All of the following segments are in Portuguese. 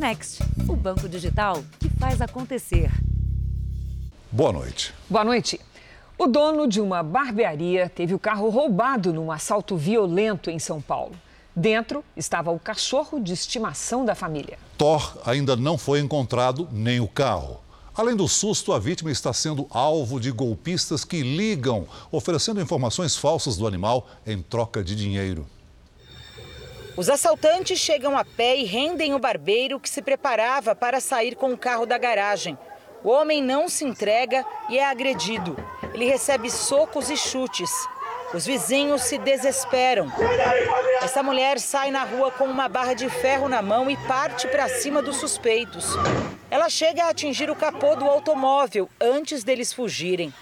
Next, o banco digital que faz acontecer. Boa noite. Boa noite. O dono de uma barbearia teve o carro roubado num assalto violento em São Paulo. Dentro estava o cachorro de estimação da família. Thor ainda não foi encontrado, nem o carro. Além do susto, a vítima está sendo alvo de golpistas que ligam, oferecendo informações falsas do animal em troca de dinheiro. Os assaltantes chegam a pé e rendem o barbeiro que se preparava para sair com o carro da garagem. O homem não se entrega e é agredido. Ele recebe socos e chutes. Os vizinhos se desesperam. Essa mulher sai na rua com uma barra de ferro na mão e parte para cima dos suspeitos. Ela chega a atingir o capô do automóvel antes deles fugirem.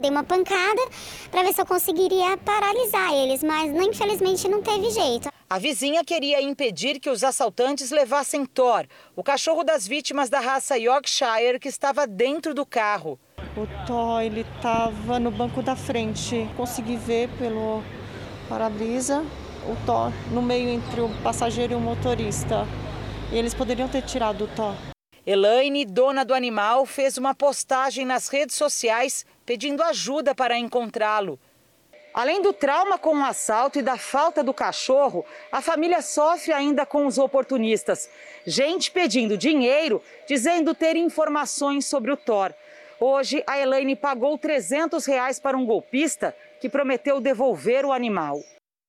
Dei uma pancada para ver se eu conseguiria paralisar eles, mas infelizmente não teve jeito. A vizinha queria impedir que os assaltantes levassem Thor, o cachorro das vítimas da raça Yorkshire que estava dentro do carro. O Thor, ele estava no banco da frente. Consegui ver pelo para-brisa o Thor no meio entre o passageiro e o motorista. E eles poderiam ter tirado o Thor. Elaine, dona do animal, fez uma postagem nas redes sociais pedindo ajuda para encontrá-lo. Além do trauma com o assalto e da falta do cachorro, a família sofre ainda com os oportunistas. Gente pedindo dinheiro, dizendo ter informações sobre o Thor. Hoje, a Elaine pagou 300 reais para um golpista que prometeu devolver o animal.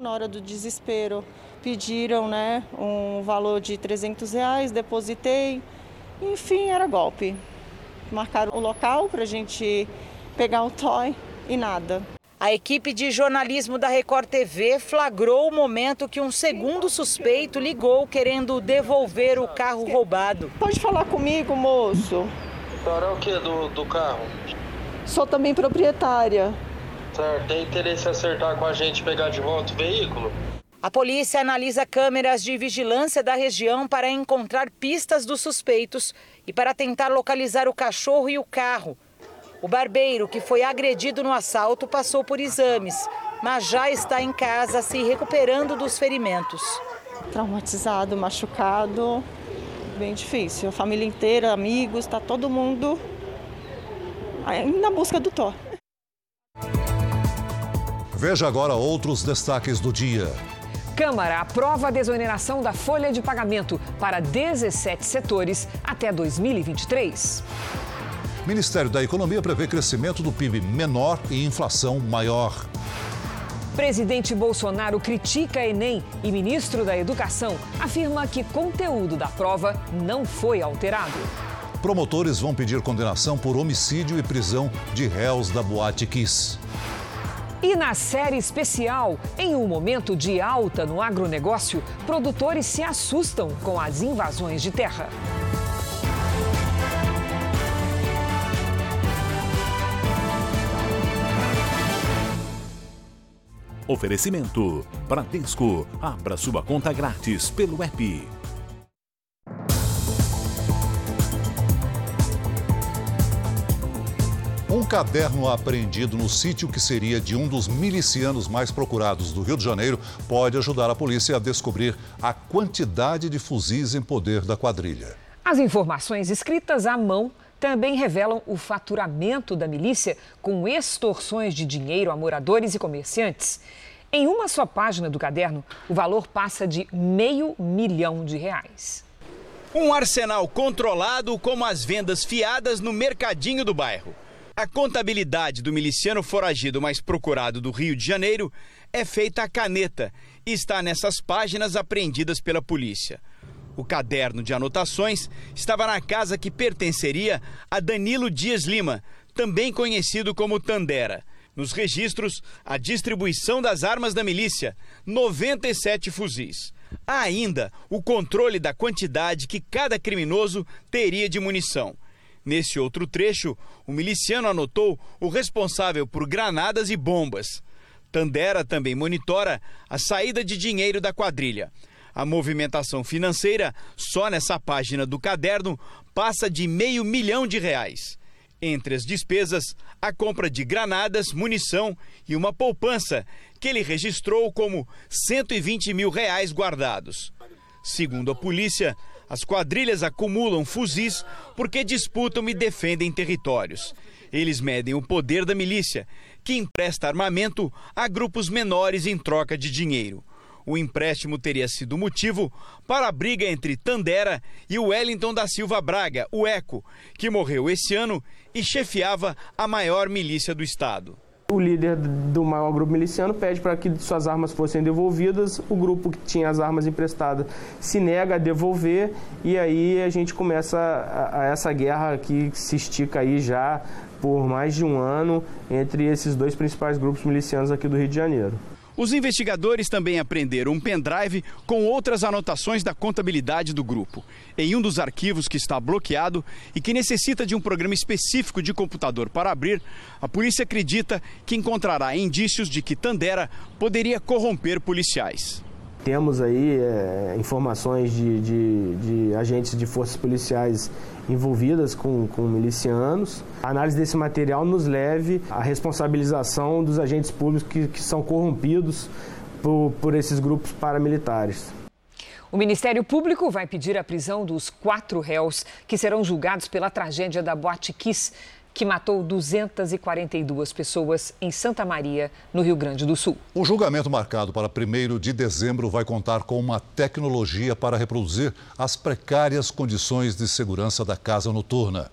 Na hora do desespero, pediram né, um valor de 300 reais, depositei. Enfim, era golpe. Marcaram o local para a gente pegar o toy e nada. A equipe de jornalismo da Record TV flagrou o momento que um segundo suspeito ligou querendo devolver o carro roubado. Pode falar comigo, moço? Para o que do, do carro? Sou também proprietária. Certo, tem interesse em acertar com a gente e pegar de volta o veículo? A polícia analisa câmeras de vigilância da região para encontrar pistas dos suspeitos e para tentar localizar o cachorro e o carro. O barbeiro que foi agredido no assalto passou por exames, mas já está em casa se recuperando dos ferimentos. Traumatizado, machucado, bem difícil. A família inteira, amigos, está todo mundo na busca do Thor. Veja agora outros destaques do dia. Câmara aprova a desoneração da folha de pagamento para 17 setores até 2023. Ministério da Economia prevê crescimento do PIB menor e inflação maior. Presidente Bolsonaro critica a Enem e ministro da Educação afirma que conteúdo da prova não foi alterado. Promotores vão pedir condenação por homicídio e prisão de réus da Boate Kiss. E na série especial, em um momento de alta no agronegócio, produtores se assustam com as invasões de terra. Oferecimento: Bradesco. Abra sua conta grátis pelo app. Um caderno apreendido no sítio que seria de um dos milicianos mais procurados do Rio de Janeiro pode ajudar a polícia a descobrir a quantidade de fuzis em poder da quadrilha. As informações escritas à mão também revelam o faturamento da milícia com extorsões de dinheiro a moradores e comerciantes. Em uma só página do caderno, o valor passa de meio milhão de reais. Um arsenal controlado como as vendas fiadas no mercadinho do bairro. A contabilidade do miliciano foragido mais procurado do Rio de Janeiro é feita à caneta e está nessas páginas apreendidas pela polícia. O caderno de anotações estava na casa que pertenceria a Danilo Dias Lima, também conhecido como Tandera. Nos registros, a distribuição das armas da milícia, 97 fuzis. Há ainda o controle da quantidade que cada criminoso teria de munição. Nesse outro trecho, o miliciano anotou o responsável por granadas e bombas. Tandera também monitora a saída de dinheiro da quadrilha. A movimentação financeira, só nessa página do caderno, passa de meio milhão de reais. Entre as despesas, a compra de granadas, munição e uma poupança, que ele registrou como 120 mil reais guardados. Segundo a polícia, As quadrilhas acumulam fuzis porque disputam e defendem territórios. Eles medem o poder da milícia, que empresta armamento a grupos menores em troca de dinheiro. O empréstimo teria sido motivo para a briga entre Tandera e o Wellington da Silva Braga, o ECO, que morreu esse ano e chefiava a maior milícia do estado. O líder do maior grupo miliciano pede para que suas armas fossem devolvidas. O grupo que tinha as armas emprestadas se nega a devolver e aí a gente começa a, a essa guerra que se estica aí já por mais de um ano entre esses dois principais grupos milicianos aqui do Rio de Janeiro. Os investigadores também apreenderam um pendrive com outras anotações da contabilidade do grupo. Em um dos arquivos que está bloqueado e que necessita de um programa específico de computador para abrir, a polícia acredita que encontrará indícios de que Tandera poderia corromper policiais. Temos aí é, informações de, de, de, agentes de forças policiais envolvidas com, com milicianos. A análise desse material nos leve à responsabilização dos agentes públicos que, que são corrompidos por, por esses grupos paramilitares. O Ministério Público vai pedir a prisão dos quatro réus que serão julgados pela tragédia da Boate Kiss que matou 242 pessoas em Santa Maria, no Rio Grande do Sul. O julgamento marcado para 1 de dezembro vai contar com uma tecnologia para reproduzir as precárias condições de segurança da casa noturna.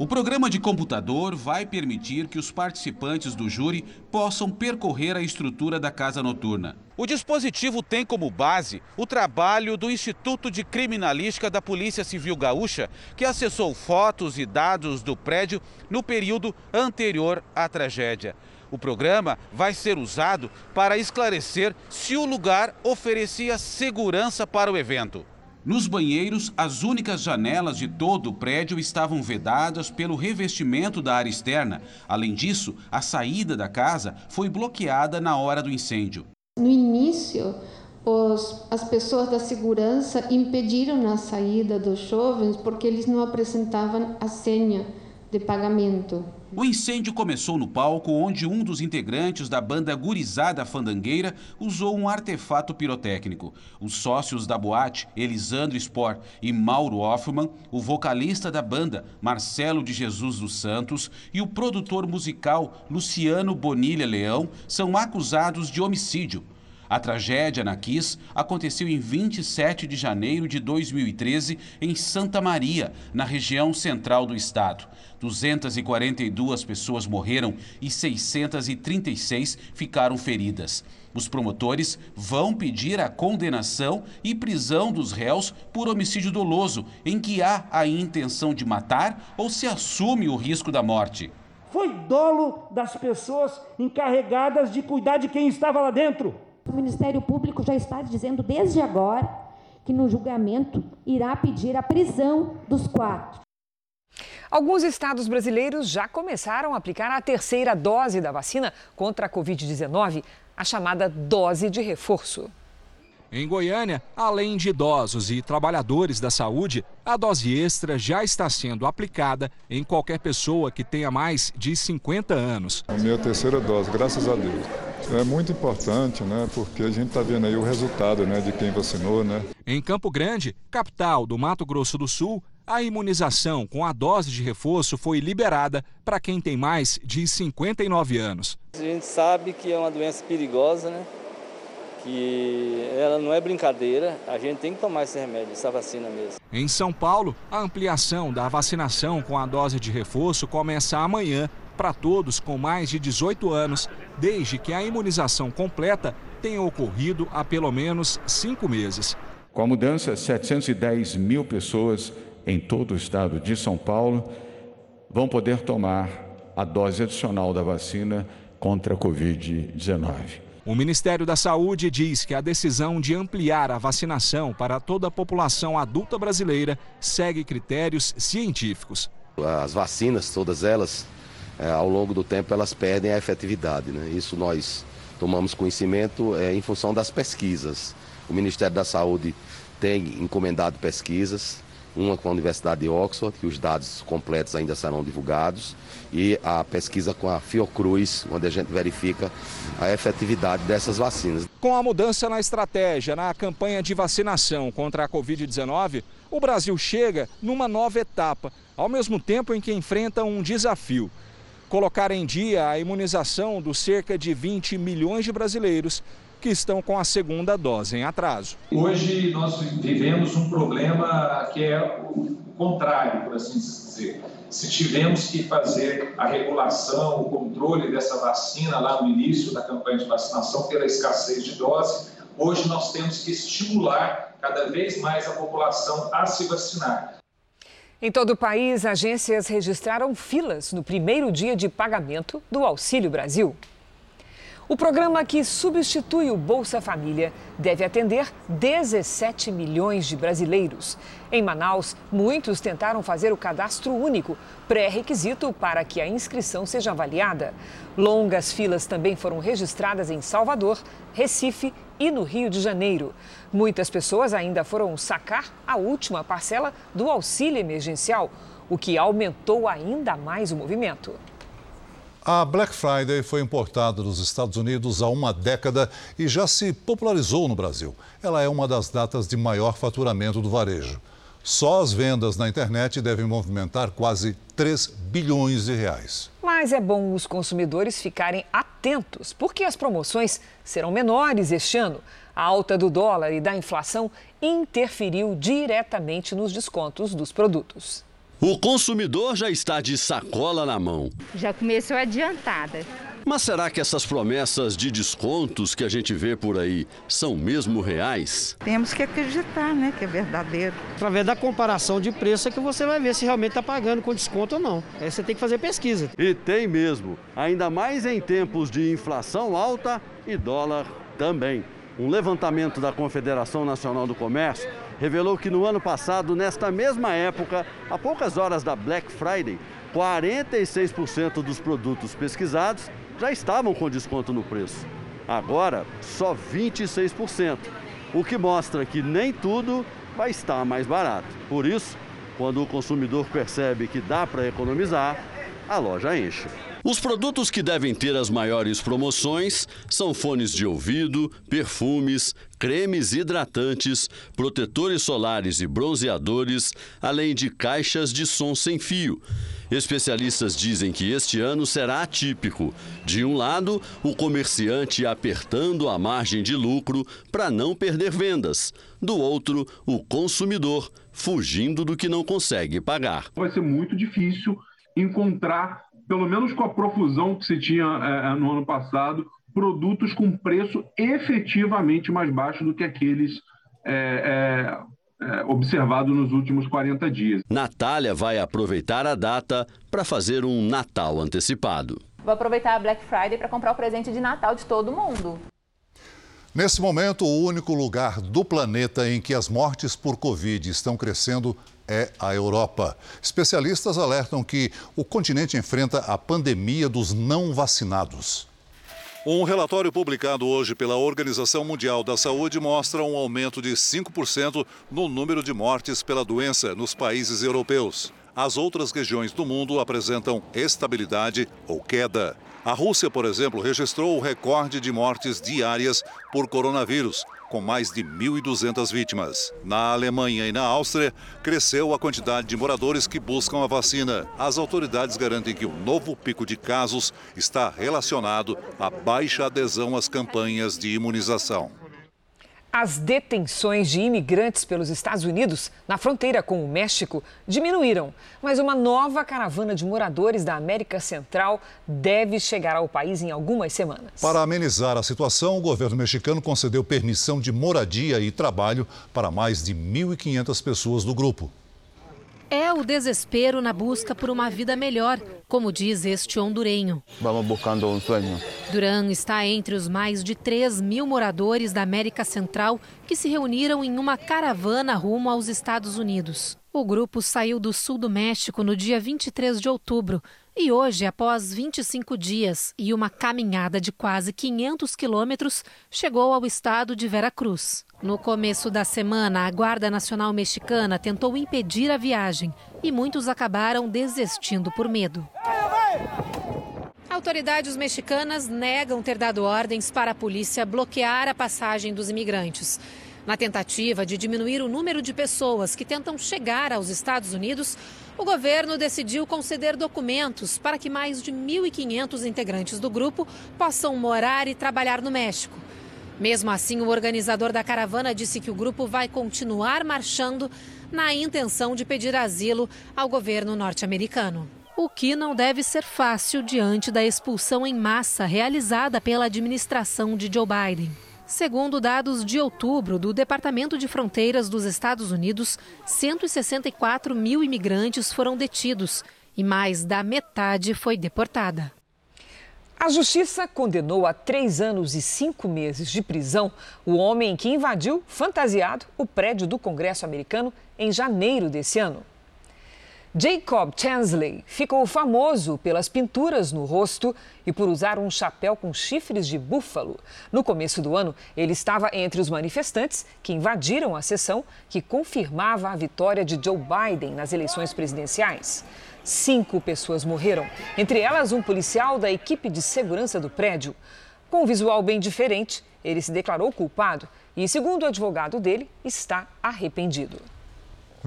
O programa de computador vai permitir que os participantes do júri possam percorrer a estrutura da casa noturna. O dispositivo tem como base o trabalho do Instituto de Criminalística da Polícia Civil Gaúcha, que acessou fotos e dados do prédio no período anterior à tragédia. O programa vai ser usado para esclarecer se o lugar oferecia segurança para o evento. Nos banheiros, as únicas janelas de todo o prédio estavam vedadas pelo revestimento da área externa. Além disso, a saída da casa foi bloqueada na hora do incêndio. No início, os, as pessoas da segurança impediram a saída dos jovens porque eles não apresentavam a senha de pagamento. O incêndio começou no palco onde um dos integrantes da banda Gurizada Fandangueira usou um artefato pirotécnico. Os sócios da boate, Elisandro Spor e Mauro Hoffman, o vocalista da banda, Marcelo de Jesus dos Santos, e o produtor musical, Luciano Bonilha Leão, são acusados de homicídio. A tragédia na Kiss aconteceu em 27 de janeiro de 2013 em Santa Maria, na região central do estado. 242 pessoas morreram e 636 ficaram feridas. Os promotores vão pedir a condenação e prisão dos réus por homicídio doloso, em que há a intenção de matar ou se assume o risco da morte. Foi dolo das pessoas encarregadas de cuidar de quem estava lá dentro. O Ministério Público já está dizendo desde agora que no julgamento irá pedir a prisão dos quatro. Alguns estados brasileiros já começaram a aplicar a terceira dose da vacina contra a Covid-19, a chamada dose de reforço. Em Goiânia, além de idosos e trabalhadores da saúde, a dose extra já está sendo aplicada em qualquer pessoa que tenha mais de 50 anos. A minha terceira dose, graças a Deus. É muito importante, né? Porque a gente está vendo aí o resultado, né? De quem vacinou, né? Em Campo Grande, capital do Mato Grosso do Sul, a imunização com a dose de reforço foi liberada para quem tem mais de 59 anos. A gente sabe que é uma doença perigosa, né? que ela não é brincadeira, a gente tem que tomar esse remédio, essa vacina mesmo. Em São Paulo, a ampliação da vacinação com a dose de reforço começa amanhã para todos com mais de 18 anos, desde que a imunização completa tenha ocorrido há pelo menos cinco meses. Com a mudança, 710 mil pessoas em todo o estado de São Paulo vão poder tomar a dose adicional da vacina contra a Covid-19. O Ministério da Saúde diz que a decisão de ampliar a vacinação para toda a população adulta brasileira segue critérios científicos. As vacinas, todas elas, é, ao longo do tempo, elas perdem a efetividade. Né? Isso nós tomamos conhecimento é, em função das pesquisas. O Ministério da Saúde tem encomendado pesquisas uma com a Universidade de Oxford, que os dados completos ainda serão divulgados, e a pesquisa com a Fiocruz, onde a gente verifica a efetividade dessas vacinas. Com a mudança na estratégia na campanha de vacinação contra a Covid-19, o Brasil chega numa nova etapa, ao mesmo tempo em que enfrenta um desafio: colocar em dia a imunização dos cerca de 20 milhões de brasileiros que estão com a segunda dose em atraso. Hoje nós vivemos um problema que é o contrário, por assim dizer. Se tivemos que fazer a regulação, o controle dessa vacina lá no início da campanha de vacinação pela escassez de dose, hoje nós temos que estimular cada vez mais a população a se vacinar. Em todo o país, agências registraram filas no primeiro dia de pagamento do Auxílio Brasil. O programa que substitui o Bolsa Família deve atender 17 milhões de brasileiros. Em Manaus, muitos tentaram fazer o cadastro único, pré-requisito para que a inscrição seja avaliada. Longas filas também foram registradas em Salvador, Recife e no Rio de Janeiro. Muitas pessoas ainda foram sacar a última parcela do auxílio emergencial, o que aumentou ainda mais o movimento. A Black Friday foi importada dos Estados Unidos há uma década e já se popularizou no Brasil. Ela é uma das datas de maior faturamento do varejo. Só as vendas na internet devem movimentar quase 3 bilhões de reais. Mas é bom os consumidores ficarem atentos, porque as promoções serão menores este ano. A alta do dólar e da inflação interferiu diretamente nos descontos dos produtos. O consumidor já está de sacola na mão. Já começou adiantada. Mas será que essas promessas de descontos que a gente vê por aí são mesmo reais? Temos que acreditar, né, que é verdadeiro. Através da comparação de preço é que você vai ver se realmente está pagando com desconto ou não. Aí você tem que fazer pesquisa. E tem mesmo, ainda mais em tempos de inflação alta e dólar também. Um levantamento da Confederação Nacional do Comércio revelou que no ano passado, nesta mesma época, a poucas horas da Black Friday, 46% dos produtos pesquisados já estavam com desconto no preço. Agora, só 26%, o que mostra que nem tudo vai estar mais barato. Por isso, quando o consumidor percebe que dá para economizar, a loja enche. Os produtos que devem ter as maiores promoções são fones de ouvido, perfumes, cremes hidratantes, protetores solares e bronzeadores, além de caixas de som sem fio. Especialistas dizem que este ano será atípico. De um lado, o comerciante apertando a margem de lucro para não perder vendas. Do outro, o consumidor fugindo do que não consegue pagar. Vai ser muito difícil encontrar pelo menos com a profusão que se tinha é, no ano passado, produtos com preço efetivamente mais baixo do que aqueles é, é, é observados nos últimos 40 dias. Natália vai aproveitar a data para fazer um Natal antecipado. Vou aproveitar a Black Friday para comprar o presente de Natal de todo mundo. Nesse momento, o único lugar do planeta em que as mortes por Covid estão crescendo é a Europa. Especialistas alertam que o continente enfrenta a pandemia dos não vacinados. Um relatório publicado hoje pela Organização Mundial da Saúde mostra um aumento de 5% no número de mortes pela doença nos países europeus. As outras regiões do mundo apresentam estabilidade ou queda. A Rússia, por exemplo, registrou o recorde de mortes diárias por coronavírus, com mais de 1.200 vítimas. Na Alemanha e na Áustria, cresceu a quantidade de moradores que buscam a vacina. As autoridades garantem que o novo pico de casos está relacionado à baixa adesão às campanhas de imunização. As detenções de imigrantes pelos Estados Unidos na fronteira com o México diminuíram, mas uma nova caravana de moradores da América Central deve chegar ao país em algumas semanas. Para amenizar a situação, o governo mexicano concedeu permissão de moradia e trabalho para mais de 1.500 pessoas do grupo. É o desespero na busca por uma vida melhor, como diz este hondurenho. Vamos buscando um sonho. Duran está entre os mais de 3 mil moradores da América Central que se reuniram em uma caravana rumo aos Estados Unidos. O grupo saiu do sul do México no dia 23 de outubro e hoje, após 25 dias e uma caminhada de quase 500 quilômetros, chegou ao estado de Veracruz. No começo da semana, a Guarda Nacional Mexicana tentou impedir a viagem e muitos acabaram desistindo por medo. Autoridades mexicanas negam ter dado ordens para a polícia bloquear a passagem dos imigrantes. Na tentativa de diminuir o número de pessoas que tentam chegar aos Estados Unidos, o governo decidiu conceder documentos para que mais de 1.500 integrantes do grupo possam morar e trabalhar no México. Mesmo assim, o organizador da caravana disse que o grupo vai continuar marchando na intenção de pedir asilo ao governo norte-americano. O que não deve ser fácil diante da expulsão em massa realizada pela administração de Joe Biden. Segundo dados de outubro do Departamento de Fronteiras dos Estados Unidos, 164 mil imigrantes foram detidos e mais da metade foi deportada. A justiça condenou a três anos e cinco meses de prisão o homem que invadiu, fantasiado, o prédio do Congresso americano em janeiro desse ano. Jacob Chansley ficou famoso pelas pinturas no rosto e por usar um chapéu com chifres de búfalo. No começo do ano, ele estava entre os manifestantes que invadiram a sessão que confirmava a vitória de Joe Biden nas eleições presidenciais. Cinco pessoas morreram, entre elas um policial da equipe de segurança do prédio. Com um visual bem diferente, ele se declarou culpado e, segundo o advogado dele, está arrependido.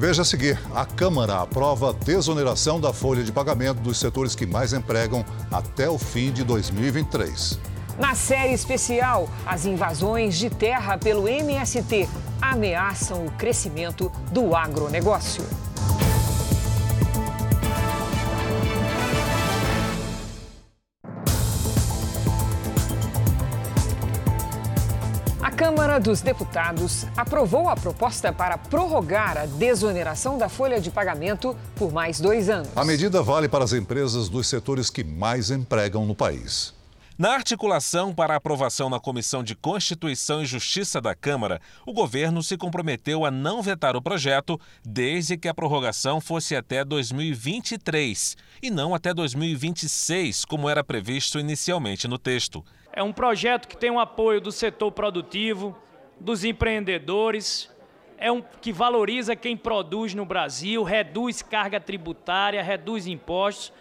Veja a seguir: a Câmara aprova desoneração da folha de pagamento dos setores que mais empregam até o fim de 2023. Na série especial, as invasões de terra pelo MST ameaçam o crescimento do agronegócio. Câmara dos Deputados aprovou a proposta para prorrogar a desoneração da folha de pagamento por mais dois anos. A medida vale para as empresas dos setores que mais empregam no país. Na articulação para a aprovação na Comissão de Constituição e Justiça da Câmara, o governo se comprometeu a não vetar o projeto desde que a prorrogação fosse até 2023 e não até 2026, como era previsto inicialmente no texto. É um projeto que tem o apoio do setor produtivo, dos empreendedores, é um que valoriza quem produz no Brasil, reduz carga tributária, reduz impostos.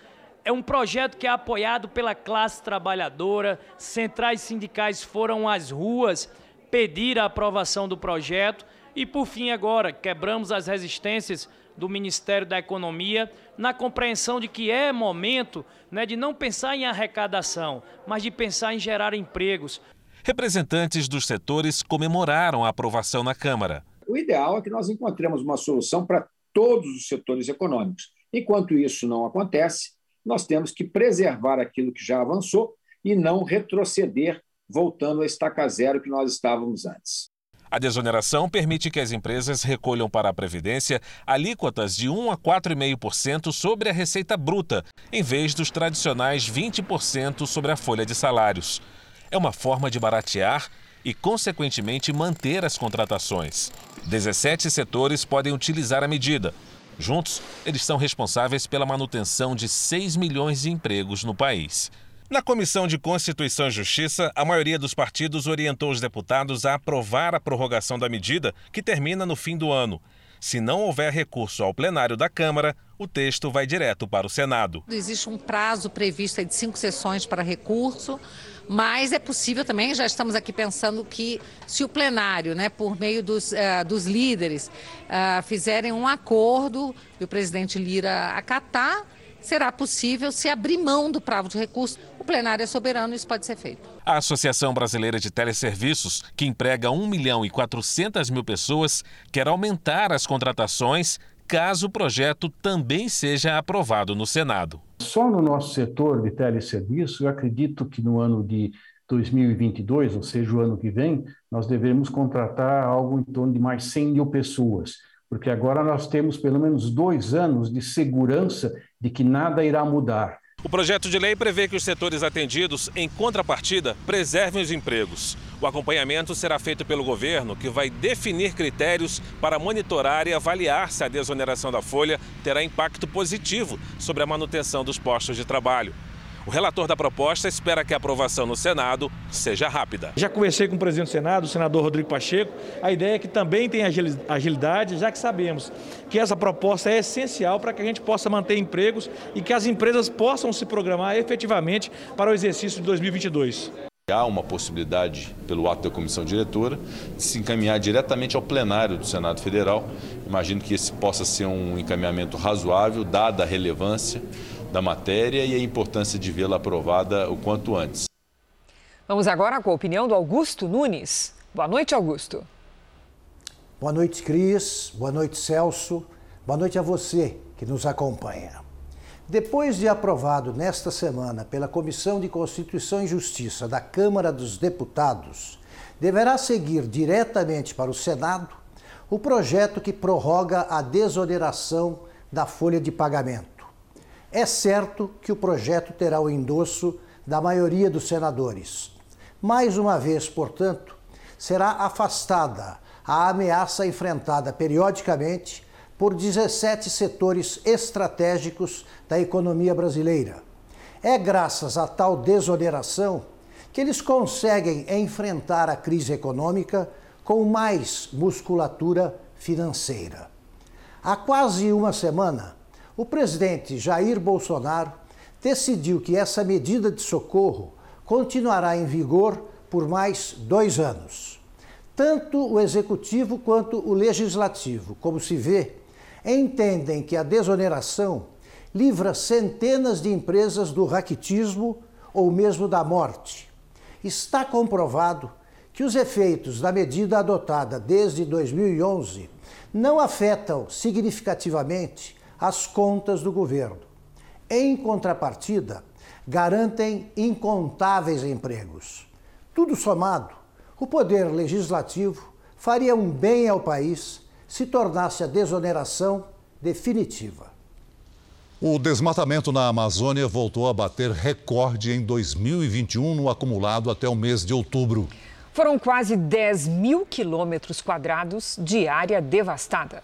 É um projeto que é apoiado pela classe trabalhadora. Centrais sindicais foram às ruas pedir a aprovação do projeto. E, por fim, agora, quebramos as resistências do Ministério da Economia na compreensão de que é momento né, de não pensar em arrecadação, mas de pensar em gerar empregos. Representantes dos setores comemoraram a aprovação na Câmara. O ideal é que nós encontremos uma solução para todos os setores econômicos. Enquanto isso não acontece, nós temos que preservar aquilo que já avançou e não retroceder, voltando a estaca zero que nós estávamos antes. A desoneração permite que as empresas recolham para a Previdência alíquotas de 1 a 4,5% sobre a receita bruta, em vez dos tradicionais 20% sobre a folha de salários. É uma forma de baratear e, consequentemente, manter as contratações. 17 setores podem utilizar a medida. Juntos, eles são responsáveis pela manutenção de 6 milhões de empregos no país. Na Comissão de Constituição e Justiça, a maioria dos partidos orientou os deputados a aprovar a prorrogação da medida, que termina no fim do ano. Se não houver recurso ao plenário da Câmara, o texto vai direto para o Senado. Existe um prazo previsto de cinco sessões para recurso, mas é possível também, já estamos aqui pensando que se o plenário, né, por meio dos, uh, dos líderes, uh, fizerem um acordo e o presidente Lira acatar, será possível se abrir mão do prazo de recurso. O plenário é soberano e isso pode ser feito. A Associação Brasileira de Teleserviços, que emprega 1 milhão e 400 mil pessoas, quer aumentar as contratações caso o projeto também seja aprovado no Senado. Só no nosso setor de teleserviço, eu acredito que no ano de 2022, ou seja, o ano que vem, nós devemos contratar algo em torno de mais 100 mil pessoas porque agora nós temos pelo menos dois anos de segurança de que nada irá mudar. O projeto de lei prevê que os setores atendidos, em contrapartida, preservem os empregos. O acompanhamento será feito pelo governo, que vai definir critérios para monitorar e avaliar se a desoneração da folha terá impacto positivo sobre a manutenção dos postos de trabalho. O relator da proposta espera que a aprovação no Senado seja rápida. Já conversei com o presidente do Senado, o senador Rodrigo Pacheco. A ideia é que também tenha agilidade, já que sabemos que essa proposta é essencial para que a gente possa manter empregos e que as empresas possam se programar efetivamente para o exercício de 2022. Há uma possibilidade, pelo ato da comissão diretora, de se encaminhar diretamente ao plenário do Senado Federal. Imagino que esse possa ser um encaminhamento razoável, dada a relevância da matéria e a importância de vê-la aprovada o quanto antes. Vamos agora com a opinião do Augusto Nunes. Boa noite, Augusto. Boa noite, Cris. Boa noite, Celso. Boa noite a você que nos acompanha. Depois de aprovado nesta semana pela Comissão de Constituição e Justiça da Câmara dos Deputados, deverá seguir diretamente para o Senado o projeto que prorroga a desoneração da folha de pagamento. É certo que o projeto terá o endosso da maioria dos senadores. Mais uma vez, portanto, será afastada a ameaça enfrentada periodicamente por 17 setores estratégicos da economia brasileira. É graças a tal desoneração que eles conseguem enfrentar a crise econômica com mais musculatura financeira. Há quase uma semana, o presidente Jair Bolsonaro decidiu que essa medida de socorro continuará em vigor por mais dois anos. Tanto o executivo quanto o legislativo, como se vê, entendem que a desoneração livra centenas de empresas do raquitismo ou mesmo da morte. Está comprovado que os efeitos da medida adotada desde 2011 não afetam significativamente as contas do governo. Em contrapartida, garantem incontáveis empregos. Tudo somado, o poder legislativo faria um bem ao país se tornasse a desoneração definitiva. O desmatamento na Amazônia voltou a bater recorde em 2021 no acumulado até o mês de outubro. Foram quase 10 mil quilômetros quadrados de área devastada.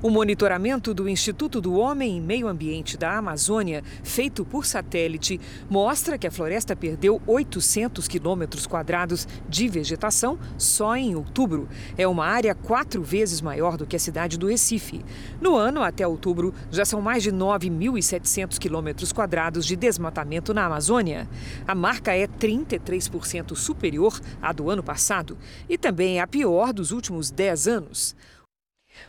O monitoramento do Instituto do Homem e Meio Ambiente da Amazônia, feito por satélite, mostra que a floresta perdeu 800 quilômetros quadrados de vegetação só em outubro. É uma área quatro vezes maior do que a cidade do Recife. No ano, até outubro, já são mais de 9.700 quilômetros quadrados de desmatamento na Amazônia. A marca é 33% superior à do ano passado e também é a pior dos últimos 10 anos.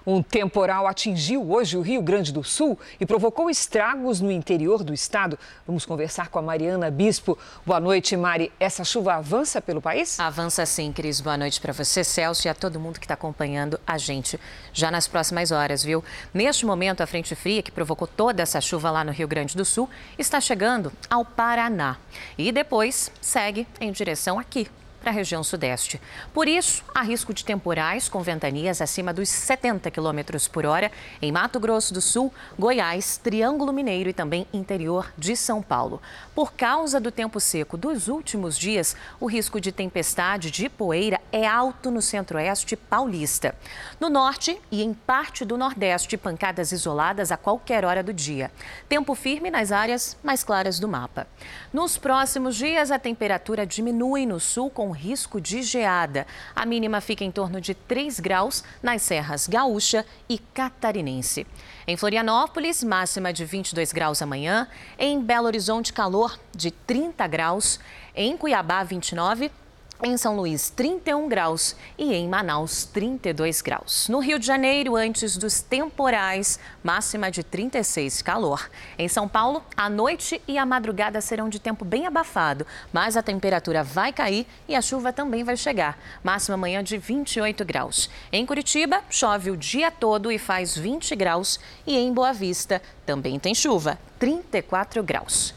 Um temporal atingiu hoje o Rio Grande do Sul e provocou estragos no interior do estado. Vamos conversar com a Mariana Bispo. Boa noite, Mari. Essa chuva avança pelo país? Avança sim, Cris. Boa noite para você, Celso, e a todo mundo que está acompanhando a gente já nas próximas horas, viu? Neste momento, a frente fria que provocou toda essa chuva lá no Rio Grande do Sul está chegando ao Paraná e depois segue em direção aqui para a região sudeste. Por isso, há risco de temporais com ventanias acima dos 70 km por hora em Mato Grosso do Sul, Goiás, Triângulo Mineiro e também interior de São Paulo. Por causa do tempo seco dos últimos dias, o risco de tempestade de poeira é alto no centro-oeste paulista. No norte e em parte do nordeste, pancadas isoladas a qualquer hora do dia. Tempo firme nas áreas mais claras do mapa. Nos próximos dias, a temperatura diminui no sul com risco de geada. A mínima fica em torno de 3 graus nas serras Gaúcha e Catarinense. Em Florianópolis, máxima de 22 graus amanhã. Em Belo Horizonte, calor de 30 graus. Em Cuiabá, 29 em São Luís, 31 graus e em Manaus, 32 graus. No Rio de Janeiro, antes dos temporais, máxima de 36 calor. Em São Paulo, a noite e a madrugada serão de tempo bem abafado, mas a temperatura vai cair e a chuva também vai chegar. Máxima amanhã de 28 graus. Em Curitiba, chove o dia todo e faz 20 graus. E em Boa Vista, também tem chuva, 34 graus.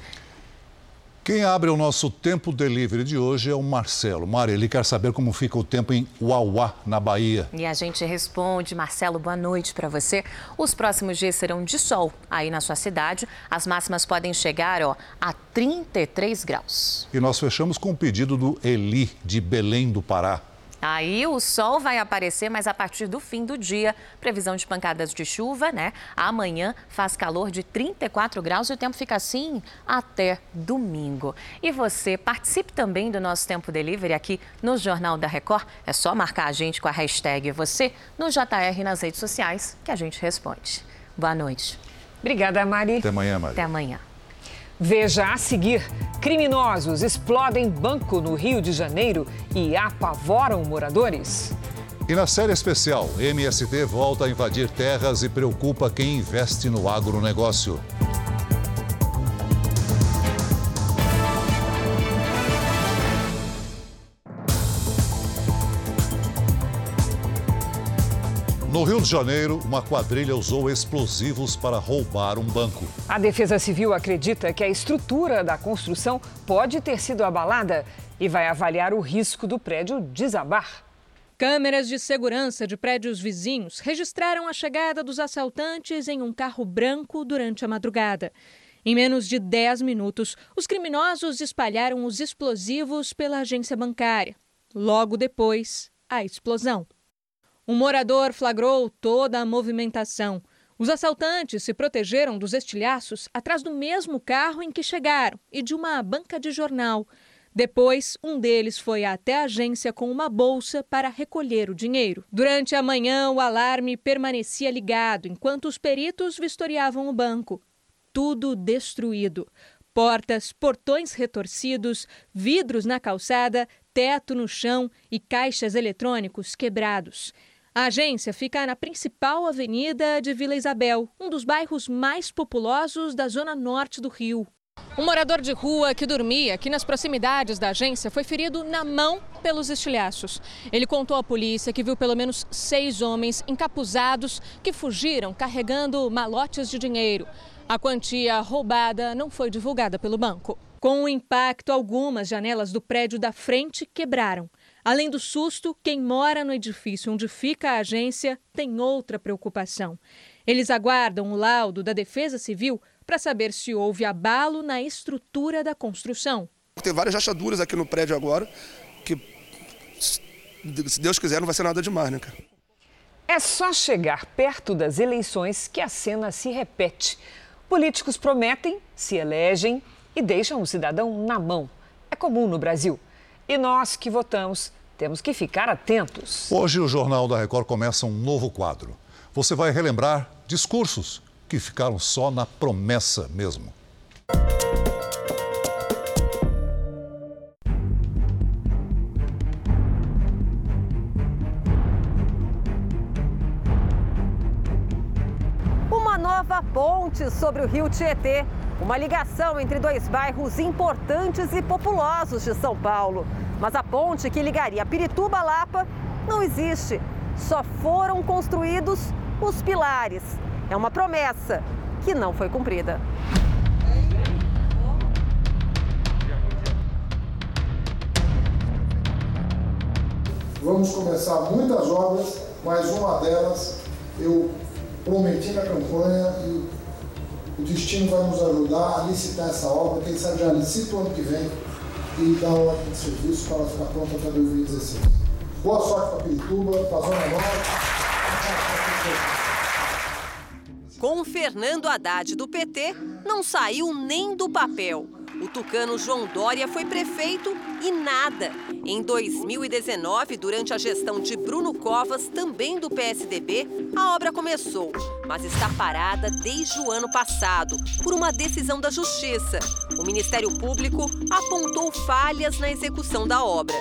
Quem abre o nosso tempo delivery de hoje é o Marcelo. Mari, ele quer saber como fica o tempo em Uauá, na Bahia. E a gente responde, Marcelo, boa noite para você. Os próximos dias serão de sol aí na sua cidade. As máximas podem chegar ó, a 33 graus. E nós fechamos com o pedido do Eli, de Belém do Pará. Aí o sol vai aparecer, mas a partir do fim do dia, previsão de pancadas de chuva, né? Amanhã faz calor de 34 graus e o tempo fica assim até domingo. E você participe também do nosso Tempo Delivery aqui no Jornal da Record. É só marcar a gente com a hashtag você no JR nas redes sociais que a gente responde. Boa noite. Obrigada, Mari. Até amanhã, Mari. Até amanhã. Veja a seguir: criminosos explodem banco no Rio de Janeiro e apavoram moradores. E na série especial, MST volta a invadir terras e preocupa quem investe no agronegócio. No Rio de Janeiro, uma quadrilha usou explosivos para roubar um banco. A Defesa Civil acredita que a estrutura da construção pode ter sido abalada e vai avaliar o risco do prédio desabar. Câmeras de segurança de prédios vizinhos registraram a chegada dos assaltantes em um carro branco durante a madrugada. Em menos de 10 minutos, os criminosos espalharam os explosivos pela agência bancária. Logo depois, a explosão. Um morador flagrou toda a movimentação. Os assaltantes se protegeram dos estilhaços atrás do mesmo carro em que chegaram e de uma banca de jornal. Depois, um deles foi até a agência com uma bolsa para recolher o dinheiro. Durante a manhã, o alarme permanecia ligado enquanto os peritos vistoriavam o banco. Tudo destruído. Portas, portões retorcidos, vidros na calçada, teto no chão e caixas eletrônicos quebrados. A agência fica na principal avenida de Vila Isabel, um dos bairros mais populosos da zona norte do Rio. Um morador de rua que dormia aqui nas proximidades da agência foi ferido na mão pelos estilhaços. Ele contou à polícia que viu pelo menos seis homens encapuzados que fugiram carregando malotes de dinheiro. A quantia roubada não foi divulgada pelo banco. Com o impacto, algumas janelas do prédio da frente quebraram. Além do susto, quem mora no edifício onde fica a agência tem outra preocupação. Eles aguardam o laudo da Defesa Civil para saber se houve abalo na estrutura da construção. Tem várias rachaduras aqui no prédio agora, que se Deus quiser não vai ser nada demais, né, cara? É só chegar perto das eleições que a cena se repete. Políticos prometem, se elegem e deixam o cidadão na mão. É comum no Brasil. E nós que votamos temos que ficar atentos. Hoje o Jornal da Record começa um novo quadro. Você vai relembrar discursos que ficaram só na promessa mesmo. Uma nova ponte sobre o rio Tietê. Uma ligação entre dois bairros importantes e populosos de São Paulo. Mas a ponte que ligaria Pirituba a Lapa não existe. Só foram construídos os pilares. É uma promessa que não foi cumprida. Vamos começar muitas obras, mas uma delas eu prometi na campanha e o destino vai nos ajudar a licitar essa obra. Quem sabe já licita o ano que vem e dar uma ordem de serviço para ela ficar pronta até 2016. Boa sorte para Pirituba, para a Zona Norte. Com Fernando Haddad do PT, não saiu nem do papel. O tucano João Dória foi prefeito e nada. Em 2019, durante a gestão de Bruno Covas, também do PSDB, a obra começou, mas está parada desde o ano passado, por uma decisão da Justiça. O Ministério Público apontou falhas na execução da obra.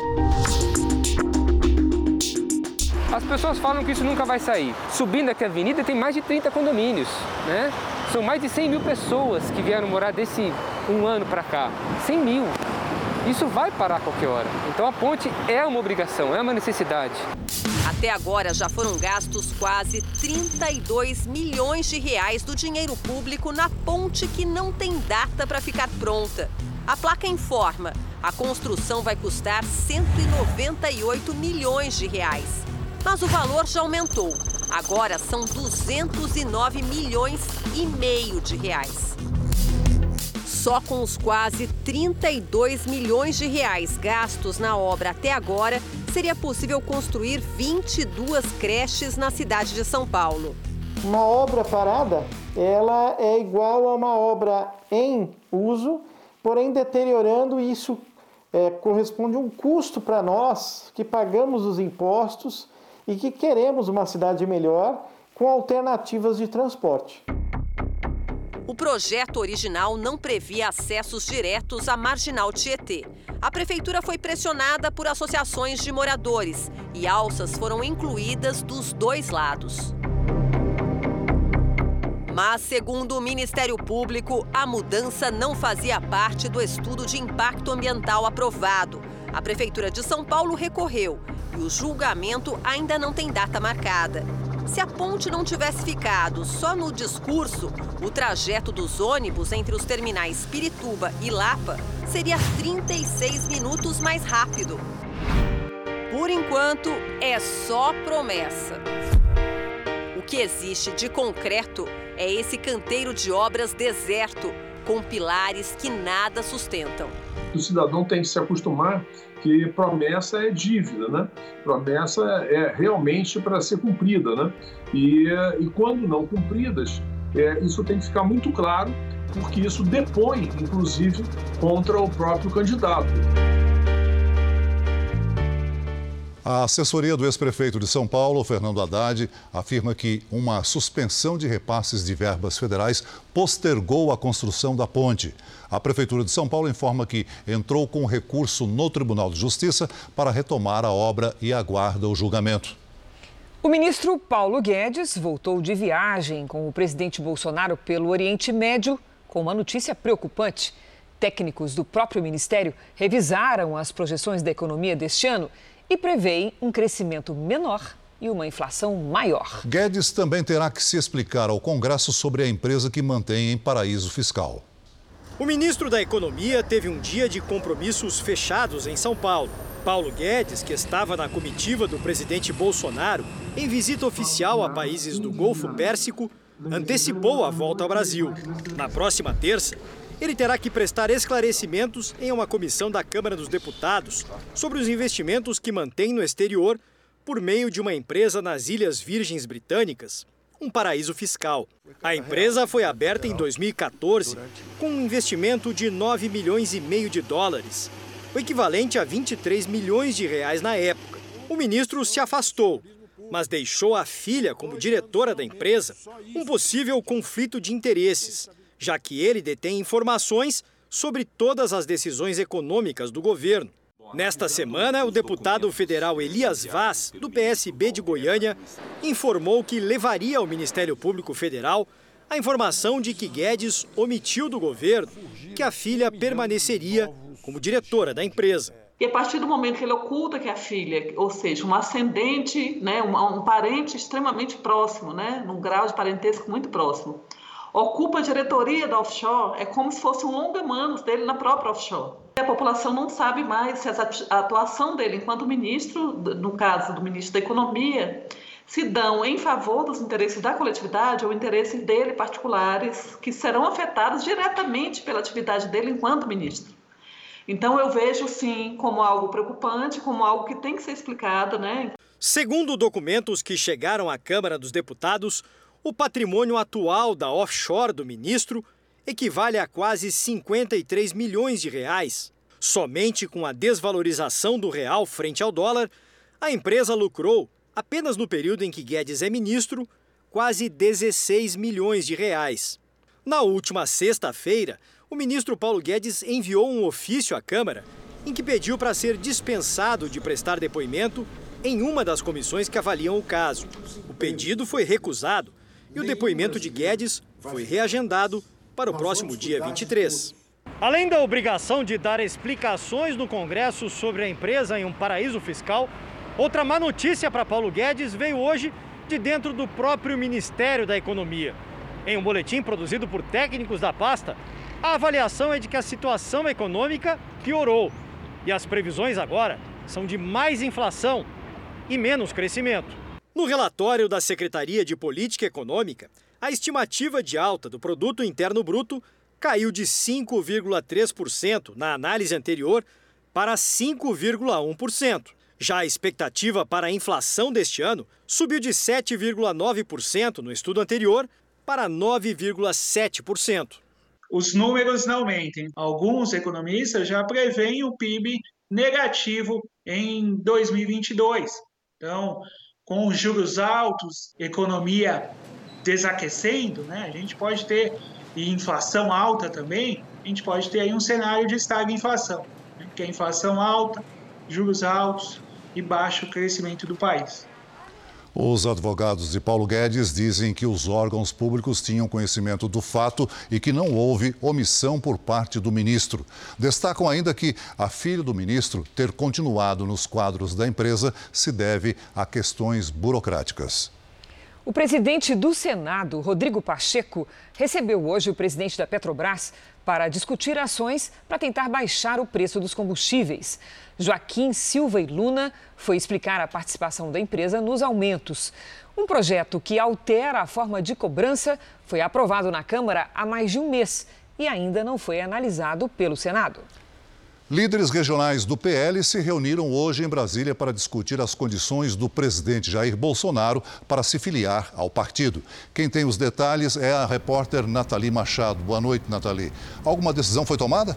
As pessoas falam que isso nunca vai sair. Subindo aqui a avenida tem mais de 30 condomínios, né? São mais de 100 mil pessoas que vieram morar desse um ano para cá. 100 mil. Isso vai parar a qualquer hora. Então a ponte é uma obrigação, é uma necessidade. Até agora já foram gastos quase 32 milhões de reais do dinheiro público na ponte que não tem data para ficar pronta. A placa informa: a construção vai custar 198 milhões de reais. Mas o valor já aumentou. Agora são 209 milhões e meio de reais. Só com os quase 32 milhões de reais gastos na obra até agora, seria possível construir 22 creches na cidade de São Paulo. Uma obra parada, ela é igual a uma obra em uso, porém deteriorando isso é, corresponde a um custo para nós que pagamos os impostos e que queremos uma cidade melhor com alternativas de transporte. O projeto original não previa acessos diretos à marginal Tietê. A prefeitura foi pressionada por associações de moradores e alças foram incluídas dos dois lados. Mas, segundo o Ministério Público, a mudança não fazia parte do estudo de impacto ambiental aprovado. A Prefeitura de São Paulo recorreu e o julgamento ainda não tem data marcada. Se a ponte não tivesse ficado só no discurso, o trajeto dos ônibus entre os terminais Pirituba e Lapa seria 36 minutos mais rápido. Por enquanto, é só promessa. O que existe de concreto é esse canteiro de obras deserto, com pilares que nada sustentam. O cidadão tem que se acostumar que promessa é dívida, né? Promessa é realmente para ser cumprida, né? E, e quando não cumpridas, é, isso tem que ficar muito claro, porque isso depõe, inclusive, contra o próprio candidato. A assessoria do ex-prefeito de São Paulo, Fernando Haddad, afirma que uma suspensão de repasses de verbas federais postergou a construção da ponte. A Prefeitura de São Paulo informa que entrou com recurso no Tribunal de Justiça para retomar a obra e aguarda o julgamento. O ministro Paulo Guedes voltou de viagem com o presidente Bolsonaro pelo Oriente Médio com uma notícia preocupante. Técnicos do próprio ministério revisaram as projeções da economia deste ano e preveem um crescimento menor e uma inflação maior. Guedes também terá que se explicar ao Congresso sobre a empresa que mantém em paraíso fiscal. O ministro da Economia teve um dia de compromissos fechados em São Paulo. Paulo Guedes, que estava na comitiva do presidente Bolsonaro em visita oficial a países do Golfo Pérsico, antecipou a volta ao Brasil. Na próxima terça, ele terá que prestar esclarecimentos em uma comissão da Câmara dos Deputados sobre os investimentos que mantém no exterior por meio de uma empresa nas Ilhas Virgens Britânicas, um paraíso fiscal. A empresa foi aberta em 2014 com um investimento de 9 milhões e meio de dólares, o equivalente a 23 milhões de reais na época. O ministro se afastou, mas deixou a filha como diretora da empresa um possível conflito de interesses já que ele detém informações sobre todas as decisões econômicas do governo. Nesta semana, o deputado federal Elias Vaz, do PSB de Goiânia, informou que levaria ao Ministério Público Federal a informação de que Guedes omitiu do governo que a filha permaneceria como diretora da empresa. E a partir do momento que ele oculta que a filha, ou seja, um ascendente, né, um, um parente extremamente próximo, né, num grau de parentesco muito próximo, ocupa a diretoria da offshore, é como se fosse um longa-manos dele na própria offshore. A população não sabe mais se a atuação dele enquanto ministro, no caso do ministro da Economia, se dão em favor dos interesses da coletividade ou interesses dele particulares, que serão afetados diretamente pela atividade dele enquanto ministro. Então eu vejo sim como algo preocupante, como algo que tem que ser explicado, né? Segundo documentos que chegaram à Câmara dos Deputados, o patrimônio atual da offshore do ministro equivale a quase 53 milhões de reais. Somente com a desvalorização do real frente ao dólar, a empresa lucrou, apenas no período em que Guedes é ministro, quase 16 milhões de reais. Na última sexta-feira, o ministro Paulo Guedes enviou um ofício à Câmara em que pediu para ser dispensado de prestar depoimento em uma das comissões que avaliam o caso. O pedido foi recusado e o depoimento de Guedes foi reagendado para o próximo dia 23. Além da obrigação de dar explicações no Congresso sobre a empresa em um paraíso fiscal, outra má notícia para Paulo Guedes veio hoje de dentro do próprio Ministério da Economia. Em um boletim produzido por técnicos da pasta, a avaliação é de que a situação econômica piorou e as previsões agora são de mais inflação e menos crescimento. No relatório da Secretaria de Política Econômica, a estimativa de alta do produto interno bruto caiu de 5,3% na análise anterior para 5,1%. Já a expectativa para a inflação deste ano subiu de 7,9% no estudo anterior para 9,7%. Os números não mentem. Alguns economistas já preveem o PIB negativo em 2022. Então, com os juros altos, economia desaquecendo, né, a gente pode ter, e inflação alta também, a gente pode ter aí um cenário de estagflação, né, que é inflação alta, juros altos e baixo crescimento do país. Os advogados de Paulo Guedes dizem que os órgãos públicos tinham conhecimento do fato e que não houve omissão por parte do ministro. Destacam ainda que a filha do ministro ter continuado nos quadros da empresa se deve a questões burocráticas. O presidente do Senado, Rodrigo Pacheco, recebeu hoje o presidente da Petrobras para discutir ações para tentar baixar o preço dos combustíveis. Joaquim Silva e Luna foi explicar a participação da empresa nos aumentos. Um projeto que altera a forma de cobrança foi aprovado na Câmara há mais de um mês e ainda não foi analisado pelo Senado. Líderes regionais do PL se reuniram hoje em Brasília para discutir as condições do presidente Jair Bolsonaro para se filiar ao partido. Quem tem os detalhes é a repórter Nathalie Machado. Boa noite, Nathalie. Alguma decisão foi tomada?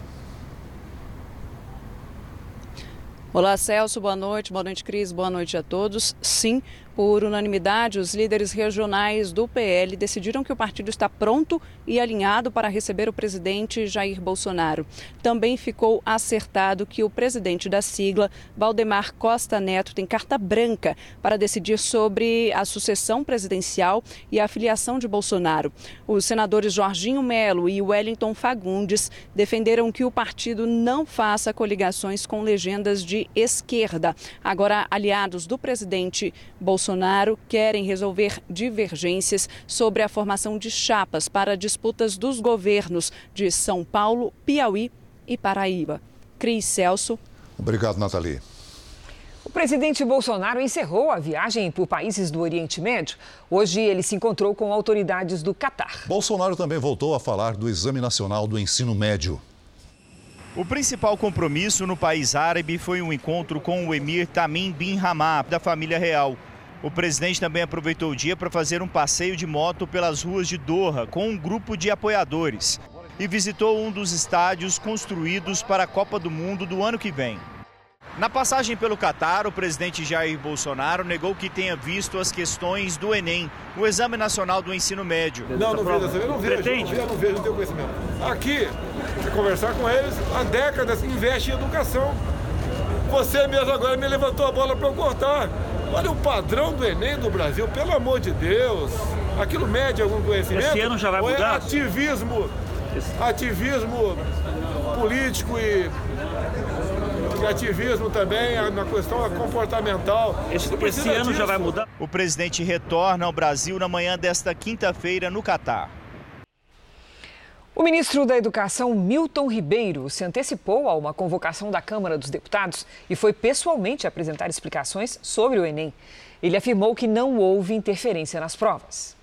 Olá, Celso. Boa noite. Boa noite, Cris. Boa noite a todos. Sim, por unanimidade, os líderes regionais do PL decidiram que o partido está pronto e alinhado para receber o presidente Jair Bolsonaro. Também ficou acertado que o presidente da sigla, Valdemar Costa Neto, tem carta branca para decidir sobre a sucessão presidencial e a filiação de Bolsonaro. Os senadores Jorginho Melo e Wellington Fagundes defenderam que o partido não faça coligações com legendas de esquerda. Agora, aliados do presidente Bolsonaro, Bolsonaro querem resolver divergências sobre a formação de chapas para disputas dos governos de São Paulo, Piauí e Paraíba. Cris Celso. Obrigado, Nathalie. O presidente Bolsonaro encerrou a viagem por países do Oriente Médio. Hoje ele se encontrou com autoridades do Catar. Bolsonaro também voltou a falar do Exame Nacional do Ensino Médio. O principal compromisso no país árabe foi um encontro com o emir Tamim bin Hamad, da família real. O presidente também aproveitou o dia para fazer um passeio de moto pelas ruas de Doha com um grupo de apoiadores e visitou um dos estádios construídos para a Copa do Mundo do ano que vem. Na passagem pelo Catar, o presidente Jair Bolsonaro negou que tenha visto as questões do Enem, o Exame Nacional do Ensino Médio. Não, não vejo, eu não vejo, Pretende? não vejo, não vejo, não tenho conhecimento. Aqui, se conversar com eles, há décadas investe em educação. Você mesmo agora me levantou a bola para eu cortar. Olha o padrão do Enem do Brasil, pelo amor de Deus. Aquilo mede algum conhecimento? Esse ano já vai Ou mudar? É ativismo, ativismo político e, e ativismo também na questão comportamental. Esse, esse ano disso. já vai mudar? O presidente retorna ao Brasil na manhã desta quinta-feira no Catar. O ministro da Educação, Milton Ribeiro, se antecipou a uma convocação da Câmara dos Deputados e foi pessoalmente apresentar explicações sobre o Enem. Ele afirmou que não houve interferência nas provas.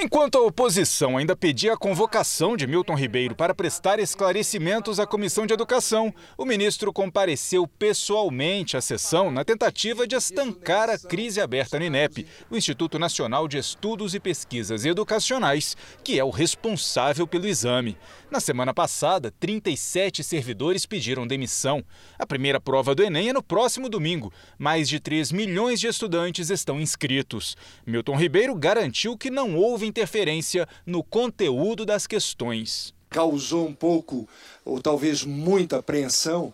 Enquanto a oposição ainda pedia a convocação de Milton Ribeiro para prestar esclarecimentos à Comissão de Educação, o ministro compareceu pessoalmente à sessão na tentativa de estancar a crise aberta no INEP, o Instituto Nacional de Estudos e Pesquisas Educacionais, que é o responsável pelo exame. Na semana passada, 37 servidores pediram demissão. A primeira prova do Enem é no próximo domingo. Mais de 3 milhões de estudantes estão inscritos. Milton Ribeiro garantiu que não houve interferência no conteúdo das questões. Causou um pouco, ou talvez muita apreensão,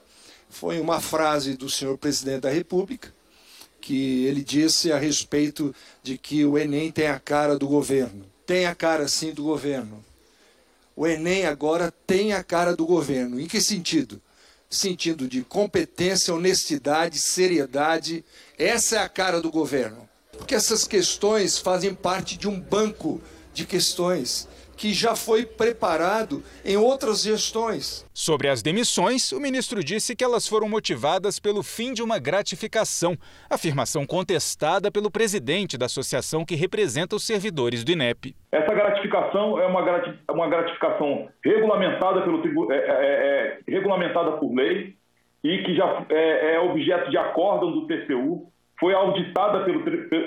foi uma frase do senhor presidente da República, que ele disse a respeito de que o Enem tem a cara do governo. Tem a cara, sim, do governo. O Enem agora tem a cara do governo. Em que sentido? Sentido de competência, honestidade, seriedade. Essa é a cara do governo. Porque essas questões fazem parte de um banco de questões que já foi preparado em outras gestões. Sobre as demissões, o ministro disse que elas foram motivadas pelo fim de uma gratificação, afirmação contestada pelo presidente da associação que representa os servidores do INEP. Essa gratificação é uma, uma gratificação regulamentada, pelo, é, é, é, regulamentada por lei, e que já é, é objeto de acórdão do TCU, foi auditada pelo,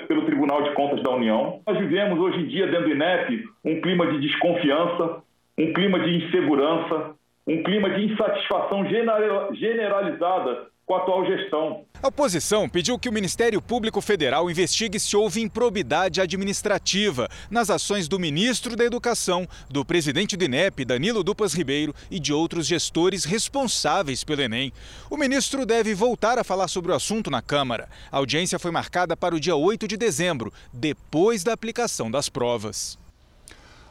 pelo Tribunal de Contas da União. Nós vivemos hoje em dia, dentro do INEP, um clima de desconfiança, um clima de insegurança, um clima de insatisfação generalizada com a atual gestão. A oposição pediu que o Ministério Público Federal investigue se houve improbidade administrativa nas ações do ministro da Educação, do presidente do INEP, Danilo Dupas Ribeiro, e de outros gestores responsáveis pelo Enem. O ministro deve voltar a falar sobre o assunto na Câmara. A audiência foi marcada para o dia 8 de dezembro, depois da aplicação das provas.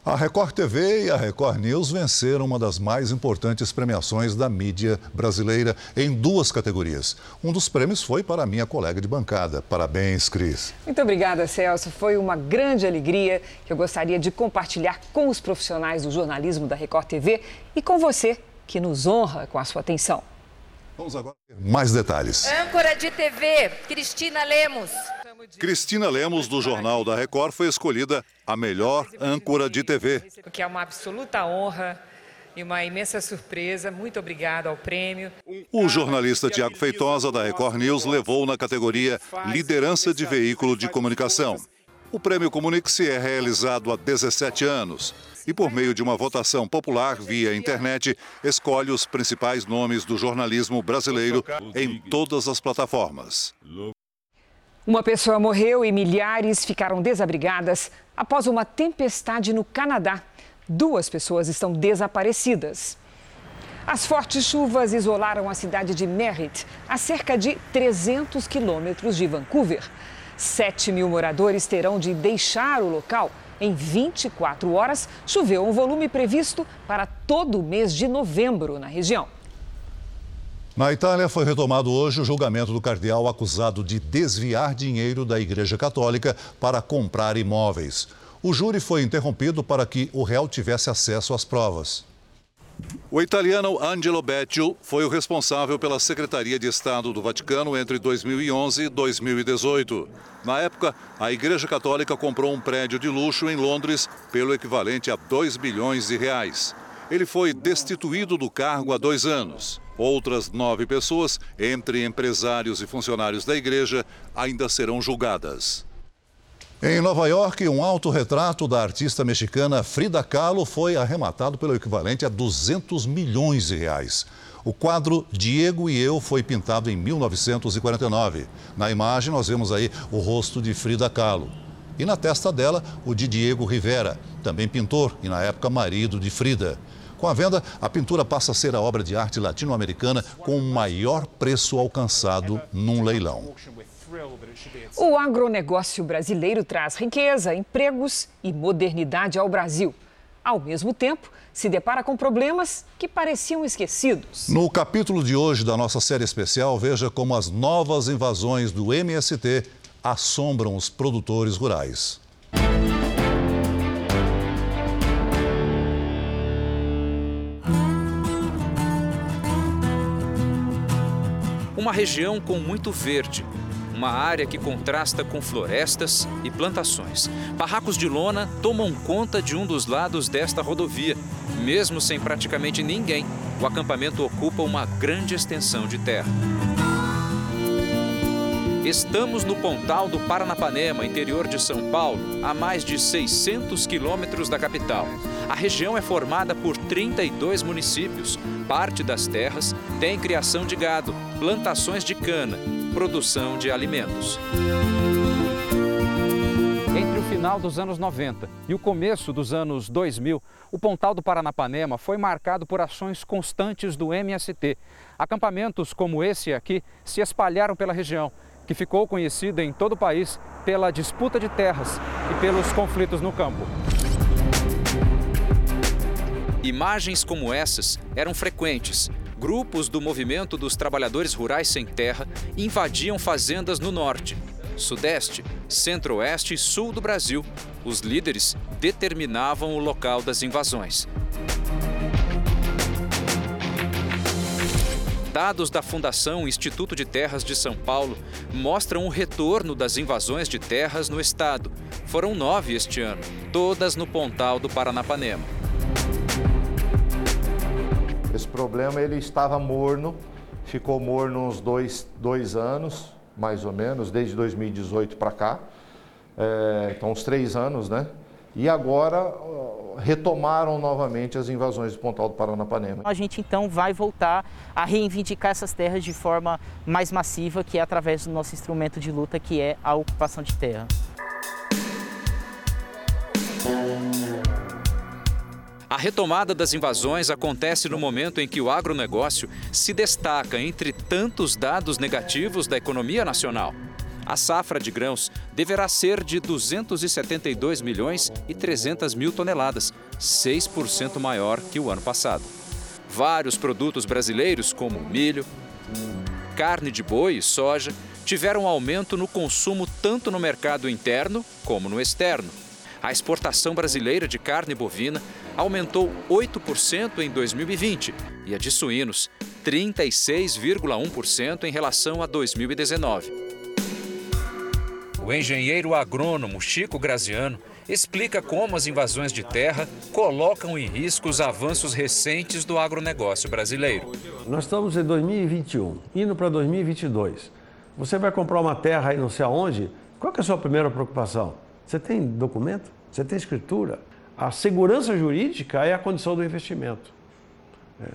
A Record TV e a Record News venceram uma das mais importantes premiações da mídia brasileira em duas categorias. Um dos prêmios foi para a minha colega de bancada. Parabéns, Cris. Muito obrigada, Celso. Foi uma grande alegria que eu gostaria de compartilhar com os profissionais do jornalismo da Record TV e com você, que nos honra com a sua atenção. Vamos agora ver mais detalhes. Âncora de TV, Cristina Lemos. Cristina Lemos, do Jornal da Record, foi escolhida a melhor âncora de TV. O que é uma absoluta honra e uma imensa surpresa. Muito obrigado ao prêmio. O jornalista Tiago Feitosa, da Record News, levou na categoria Liderança de Veículo de Comunicação. O prêmio Comunique-se é realizado há 17 anos e, por meio de uma votação popular via internet, escolhe os principais nomes do jornalismo brasileiro em todas as plataformas. Uma pessoa morreu e milhares ficaram desabrigadas após uma tempestade no Canadá. Duas pessoas estão desaparecidas. As fortes chuvas isolaram a cidade de Merritt, a cerca de 300 quilômetros de Vancouver. 7 mil moradores terão de deixar o local. Em 24 horas, choveu um volume previsto para todo o mês de novembro na região. Na Itália, foi retomado hoje o julgamento do cardeal acusado de desviar dinheiro da Igreja Católica para comprar imóveis. O júri foi interrompido para que o réu tivesse acesso às provas. O italiano Angelo Beccio foi o responsável pela Secretaria de Estado do Vaticano entre 2011 e 2018. Na época, a Igreja Católica comprou um prédio de luxo em Londres pelo equivalente a 2 bilhões de reais. Ele foi destituído do cargo há dois anos. Outras nove pessoas, entre empresários e funcionários da igreja, ainda serão julgadas. Em Nova York, um autorretrato da artista mexicana Frida Kahlo foi arrematado pelo equivalente a 200 milhões de reais. O quadro Diego e Eu foi pintado em 1949. Na imagem, nós vemos aí o rosto de Frida Kahlo. E na testa dela, o de Diego Rivera, também pintor e na época marido de Frida. Com a venda, a pintura passa a ser a obra de arte latino-americana com o maior preço alcançado num leilão. O agronegócio brasileiro traz riqueza, empregos e modernidade ao Brasil. Ao mesmo tempo, se depara com problemas que pareciam esquecidos. No capítulo de hoje da nossa série especial, veja como as novas invasões do MST assombram os produtores rurais. Uma região com muito verde, uma área que contrasta com florestas e plantações. Barracos de lona tomam conta de um dos lados desta rodovia. Mesmo sem praticamente ninguém, o acampamento ocupa uma grande extensão de terra. Estamos no Pontal do Paranapanema, interior de São Paulo, a mais de 600 quilômetros da capital. A região é formada por 32 municípios. Parte das terras tem criação de gado, plantações de cana, produção de alimentos. Entre o final dos anos 90 e o começo dos anos 2000, o Pontal do Paranapanema foi marcado por ações constantes do MST. Acampamentos como esse aqui se espalharam pela região que ficou conhecida em todo o país pela disputa de terras e pelos conflitos no campo. Imagens como essas eram frequentes. Grupos do movimento dos trabalhadores rurais sem terra invadiam fazendas no norte, sudeste, centro-oeste e sul do Brasil. Os líderes determinavam o local das invasões. Dados da Fundação Instituto de Terras de São Paulo mostram o retorno das invasões de terras no estado. Foram nove este ano, todas no Pontal do Paranapanema. Esse problema ele estava morno, ficou morno uns dois, dois anos, mais ou menos, desde 2018 para cá. É, então, uns três anos, né? E agora retomaram novamente as invasões do Pontal do Paranapanema. A gente então vai voltar a reivindicar essas terras de forma mais massiva, que é através do nosso instrumento de luta, que é a ocupação de terra. A retomada das invasões acontece no momento em que o agronegócio se destaca entre tantos dados negativos da economia nacional. A safra de grãos deverá ser de 272 milhões e 300 mil toneladas, 6% maior que o ano passado. Vários produtos brasileiros, como milho, carne de boi e soja, tiveram aumento no consumo tanto no mercado interno como no externo. A exportação brasileira de carne bovina aumentou 8% em 2020 e a de suínos 36,1% em relação a 2019. O engenheiro agrônomo Chico Graziano explica como as invasões de terra colocam em risco os avanços recentes do agronegócio brasileiro. Nós estamos em 2021, indo para 2022. Você vai comprar uma terra aí não sei aonde, qual é a sua primeira preocupação? Você tem documento? Você tem escritura? A segurança jurídica é a condição do investimento. É.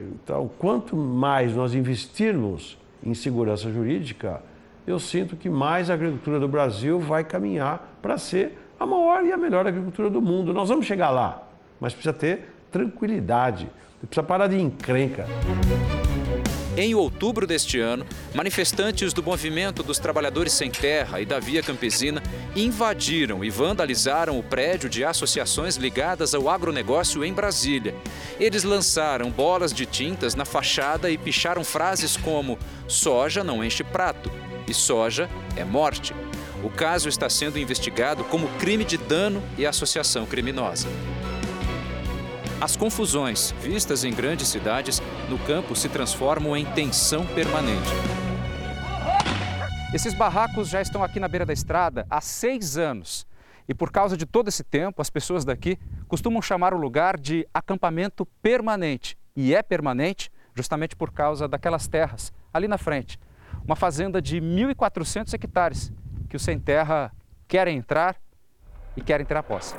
Então, quanto mais nós investirmos em segurança jurídica, eu sinto que mais a agricultura do Brasil vai caminhar para ser a maior e a melhor agricultura do mundo. Nós vamos chegar lá, mas precisa ter tranquilidade, precisa parar de encrenca. Em outubro deste ano, manifestantes do Movimento dos Trabalhadores Sem Terra e da Via Campesina invadiram e vandalizaram o prédio de associações ligadas ao agronegócio em Brasília. Eles lançaram bolas de tintas na fachada e picharam frases como: soja não enche prato, e soja é morte. O caso está sendo investigado como crime de dano e associação criminosa. As confusões, vistas em grandes cidades, no campo se transformam em tensão permanente. Esses barracos já estão aqui na beira da estrada há seis anos. E por causa de todo esse tempo, as pessoas daqui costumam chamar o lugar de acampamento permanente. E é permanente justamente por causa daquelas terras ali na frente, uma fazenda de 1.400 hectares que os sem terra querem entrar e querem ter a posse.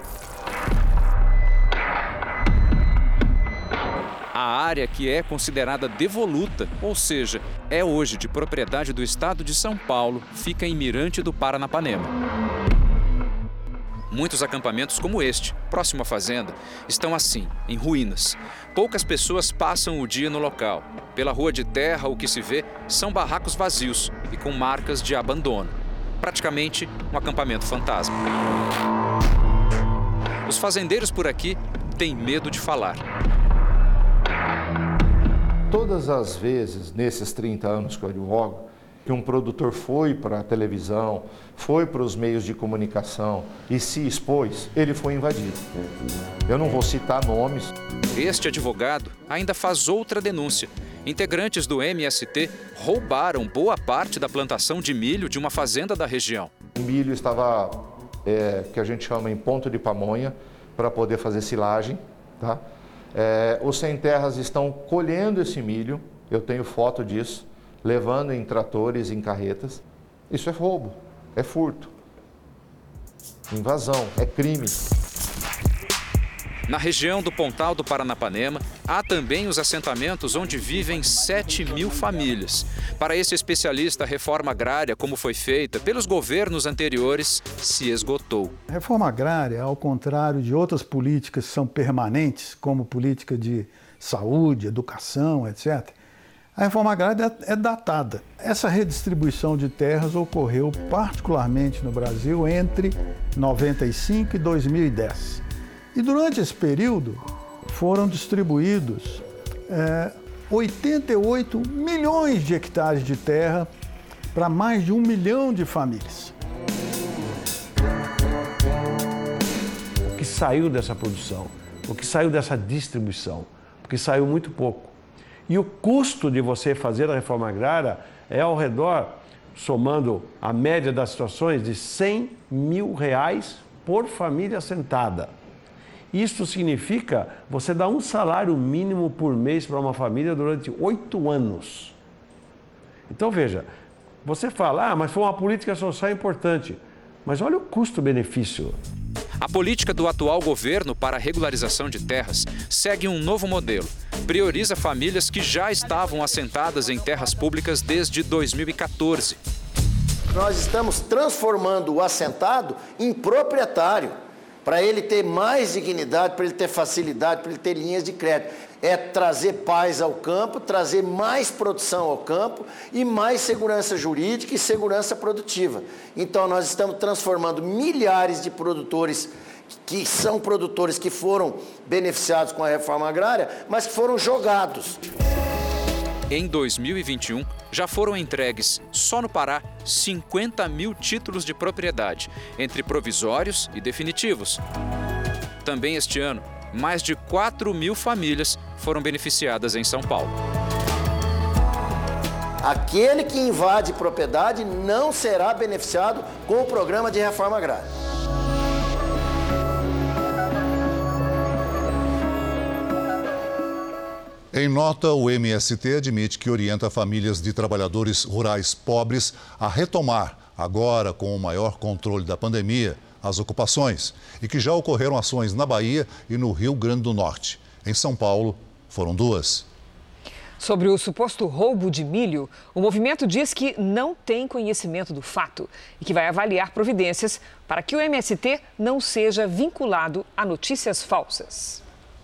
Área que é considerada devoluta, ou seja, é hoje de propriedade do Estado de São Paulo, fica em Mirante do Paranapanema. Muitos acampamentos como este, próximo à fazenda, estão assim, em ruínas. Poucas pessoas passam o dia no local. Pela rua de terra, o que se vê são barracos vazios e com marcas de abandono. Praticamente um acampamento fantasma. Os fazendeiros por aqui têm medo de falar. Todas as vezes, nesses 30 anos que eu advogo, que um produtor foi para a televisão, foi para os meios de comunicação e se expôs, ele foi invadido. Eu não vou citar nomes. Este advogado ainda faz outra denúncia. Integrantes do MST roubaram boa parte da plantação de milho de uma fazenda da região. O milho estava, é, que a gente chama em ponto de pamonha, para poder fazer silagem. Tá? É, os sem terras estão colhendo esse milho, eu tenho foto disso levando em tratores, em carretas. Isso é roubo, é furto, invasão, é crime. Na região do Pontal do Paranapanema, há também os assentamentos onde vivem 7 mil famílias. Para esse especialista, a reforma agrária, como foi feita pelos governos anteriores, se esgotou. A reforma agrária, ao contrário de outras políticas que são permanentes, como política de saúde, educação, etc., a reforma agrária é datada. Essa redistribuição de terras ocorreu particularmente no Brasil entre 95 e 2010. E durante esse período foram distribuídos é, 88 milhões de hectares de terra para mais de um milhão de famílias. O que saiu dessa produção, o que saiu dessa distribuição, porque saiu muito pouco e o custo de você fazer a reforma agrária é ao redor, somando a média das situações, de 100 mil reais por família sentada. Isso significa você dar um salário mínimo por mês para uma família durante oito anos. Então veja, você fala, ah, mas foi uma política social importante. Mas olha o custo-benefício. A política do atual governo para a regularização de terras segue um novo modelo. Prioriza famílias que já estavam assentadas em terras públicas desde 2014. Nós estamos transformando o assentado em proprietário, para ele ter mais dignidade, para ele ter facilidade, para ele ter linhas de crédito. É trazer paz ao campo, trazer mais produção ao campo e mais segurança jurídica e segurança produtiva. Então, nós estamos transformando milhares de produtores que são produtores que foram beneficiados com a reforma agrária, mas que foram jogados. Em 2021, já foram entregues, só no Pará, 50 mil títulos de propriedade, entre provisórios e definitivos. Também este ano, mais de 4 mil famílias foram beneficiadas em São Paulo. Aquele que invade propriedade não será beneficiado com o programa de reforma agrária. Em nota, o MST admite que orienta famílias de trabalhadores rurais pobres a retomar, agora com o maior controle da pandemia, as ocupações e que já ocorreram ações na Bahia e no Rio Grande do Norte. Em São Paulo, foram duas. Sobre o suposto roubo de milho, o movimento diz que não tem conhecimento do fato e que vai avaliar providências para que o MST não seja vinculado a notícias falsas.